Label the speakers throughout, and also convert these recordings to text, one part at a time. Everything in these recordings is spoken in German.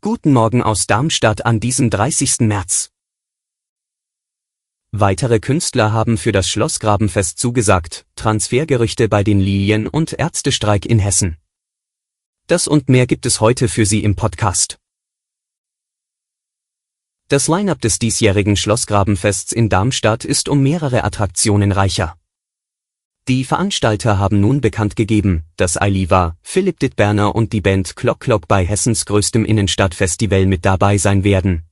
Speaker 1: Guten Morgen aus Darmstadt an diesem 30. März. Weitere Künstler haben für das Schlossgrabenfest zugesagt, Transfergerüchte bei den Lilien und Ärztestreik in Hessen. Das und mehr gibt es heute für Sie im Podcast. Das Line-up des diesjährigen Schlossgrabenfests in Darmstadt ist um mehrere Attraktionen reicher. Die Veranstalter haben nun bekannt gegeben, dass Ailiva, Philipp Dittberner und die Band Klock Klock bei Hessens größtem Innenstadtfestival mit dabei sein werden.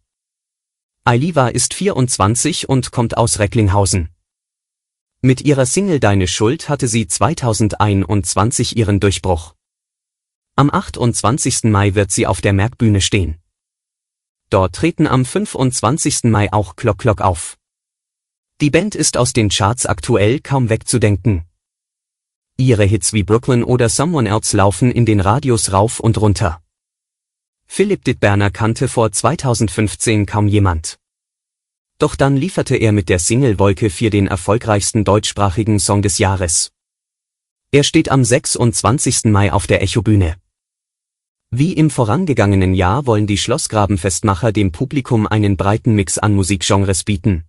Speaker 1: Ailiva ist 24 und kommt aus Recklinghausen. Mit ihrer Single Deine Schuld hatte sie 2021 ihren Durchbruch. Am 28. Mai wird sie auf der Merkbühne stehen. Dort treten am 25. Mai auch Klock Klock auf. Die Band ist aus den Charts aktuell kaum wegzudenken. Ihre Hits wie Brooklyn oder Someone Else laufen in den Radios rauf und runter. Philipp Dittberner kannte vor 2015 kaum jemand. Doch dann lieferte er mit der Single Wolke 4 den erfolgreichsten deutschsprachigen Song des Jahres. Er steht am 26. Mai auf der Echobühne. Wie im vorangegangenen Jahr wollen die Schlossgrabenfestmacher dem Publikum einen breiten Mix an Musikgenres bieten.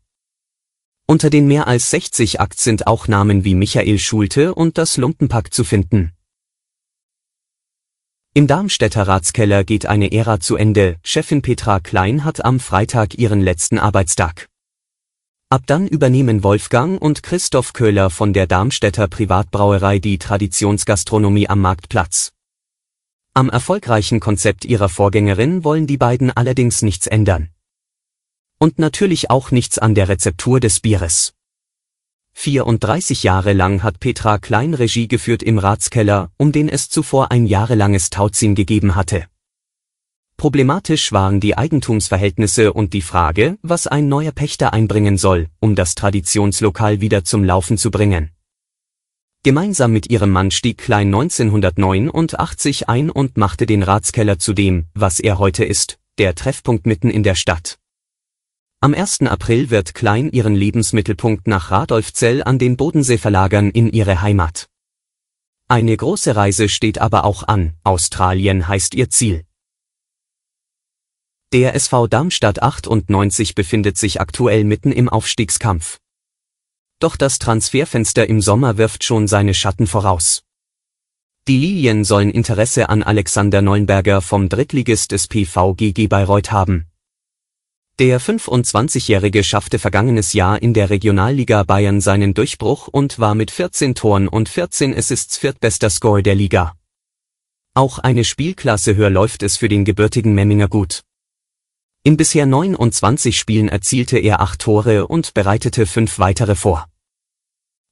Speaker 1: Unter den mehr als 60 Acts sind auch Namen wie Michael Schulte und das Lumpenpack zu finden. Im Darmstädter Ratskeller geht eine Ära zu Ende, Chefin Petra Klein hat am Freitag ihren letzten Arbeitstag. Ab dann übernehmen Wolfgang und Christoph Köhler von der Darmstädter Privatbrauerei die Traditionsgastronomie am Marktplatz. Am erfolgreichen Konzept ihrer Vorgängerin wollen die beiden allerdings nichts ändern. Und natürlich auch nichts an der Rezeptur des Bieres. 34 Jahre lang hat Petra Klein Regie geführt im Ratskeller, um den es zuvor ein jahrelanges Tauziehen gegeben hatte. Problematisch waren die Eigentumsverhältnisse und die Frage, was ein neuer Pächter einbringen soll, um das Traditionslokal wieder zum Laufen zu bringen. Gemeinsam mit ihrem Mann stieg Klein 1989 ein und machte den Ratskeller zu dem, was er heute ist, der Treffpunkt mitten in der Stadt. Am 1. April wird Klein ihren Lebensmittelpunkt nach Radolfzell an den Bodensee verlagern in ihre Heimat. Eine große Reise steht aber auch an, Australien heißt ihr Ziel. Der SV Darmstadt 98 befindet sich aktuell mitten im Aufstiegskampf. Doch das Transferfenster im Sommer wirft schon seine Schatten voraus. Die Lilien sollen Interesse an Alexander Neuenberger vom Drittligist des PVGG Bayreuth haben. Der 25-Jährige schaffte vergangenes Jahr in der Regionalliga Bayern seinen Durchbruch und war mit 14 Toren und 14 Assists viertbester Score der Liga. Auch eine Spielklasse höher läuft es für den gebürtigen Memminger gut. In bisher 29 Spielen erzielte er 8 Tore und bereitete 5 weitere vor.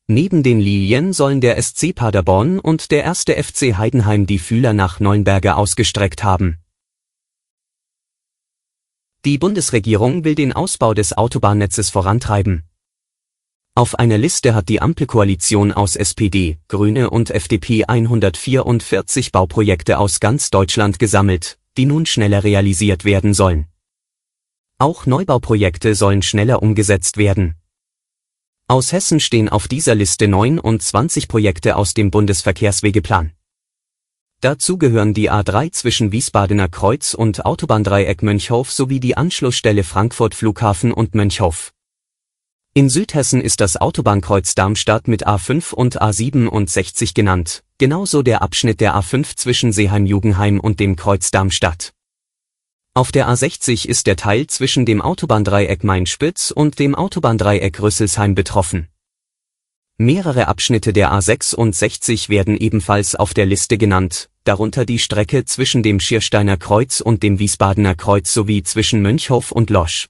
Speaker 1: Neben den Lilien sollen der SC Paderborn und der erste FC Heidenheim die Fühler nach Neuenberger ausgestreckt haben. Die Bundesregierung will den Ausbau des Autobahnnetzes vorantreiben. Auf einer Liste hat die Ampelkoalition aus SPD, Grüne und FDP 144 Bauprojekte aus ganz Deutschland gesammelt, die nun schneller realisiert werden sollen. Auch Neubauprojekte sollen schneller umgesetzt werden. Aus Hessen stehen auf dieser Liste 29 Projekte aus dem Bundesverkehrswegeplan. Dazu gehören die A3 zwischen Wiesbadener Kreuz und Autobahndreieck Mönchhof sowie die Anschlussstelle Frankfurt Flughafen und Mönchhof. In Südhessen ist das Autobahnkreuz Darmstadt mit A5 und A67 genannt, genauso der Abschnitt der A5 zwischen Seeheim-Jugenheim und dem Kreuz Darmstadt. Auf der A60 ist der Teil zwischen dem Autobahndreieck Main-Spitz und dem Autobahndreieck Rüsselsheim betroffen. Mehrere Abschnitte der A66 werden ebenfalls auf der Liste genannt, darunter die Strecke zwischen dem Schiersteiner Kreuz und dem Wiesbadener Kreuz sowie zwischen Mönchhof und Losch.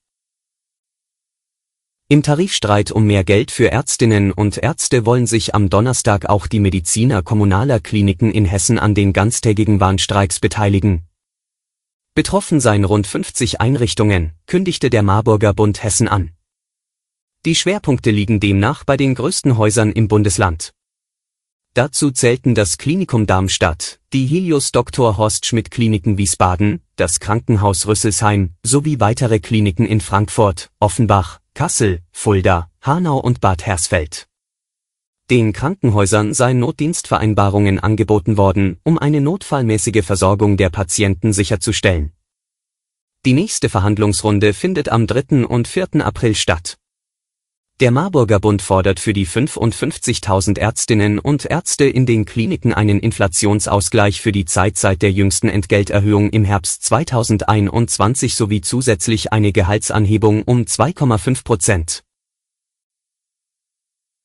Speaker 1: Im Tarifstreit um mehr Geld für Ärztinnen und Ärzte wollen sich am Donnerstag auch die Mediziner kommunaler Kliniken in Hessen an den ganztägigen Warnstreiks beteiligen, Betroffen seien rund 50 Einrichtungen, kündigte der Marburger Bund Hessen an. Die Schwerpunkte liegen demnach bei den größten Häusern im Bundesland. Dazu zählten das Klinikum Darmstadt, die Helios Dr. Horst Schmidt Kliniken Wiesbaden, das Krankenhaus Rüsselsheim sowie weitere Kliniken in Frankfurt, Offenbach, Kassel, Fulda, Hanau und Bad Hersfeld. Den Krankenhäusern seien Notdienstvereinbarungen angeboten worden, um eine notfallmäßige Versorgung der Patienten sicherzustellen. Die nächste Verhandlungsrunde findet am 3. und 4. April statt. Der Marburger Bund fordert für die 55.000 Ärztinnen und Ärzte in den Kliniken einen Inflationsausgleich für die Zeit seit der jüngsten Entgelterhöhung im Herbst 2021 sowie zusätzlich eine Gehaltsanhebung um 2,5 Prozent.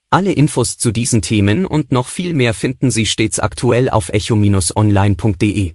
Speaker 1: Alle Infos zu diesen Themen und noch viel mehr finden Sie stets aktuell auf echo-online.de.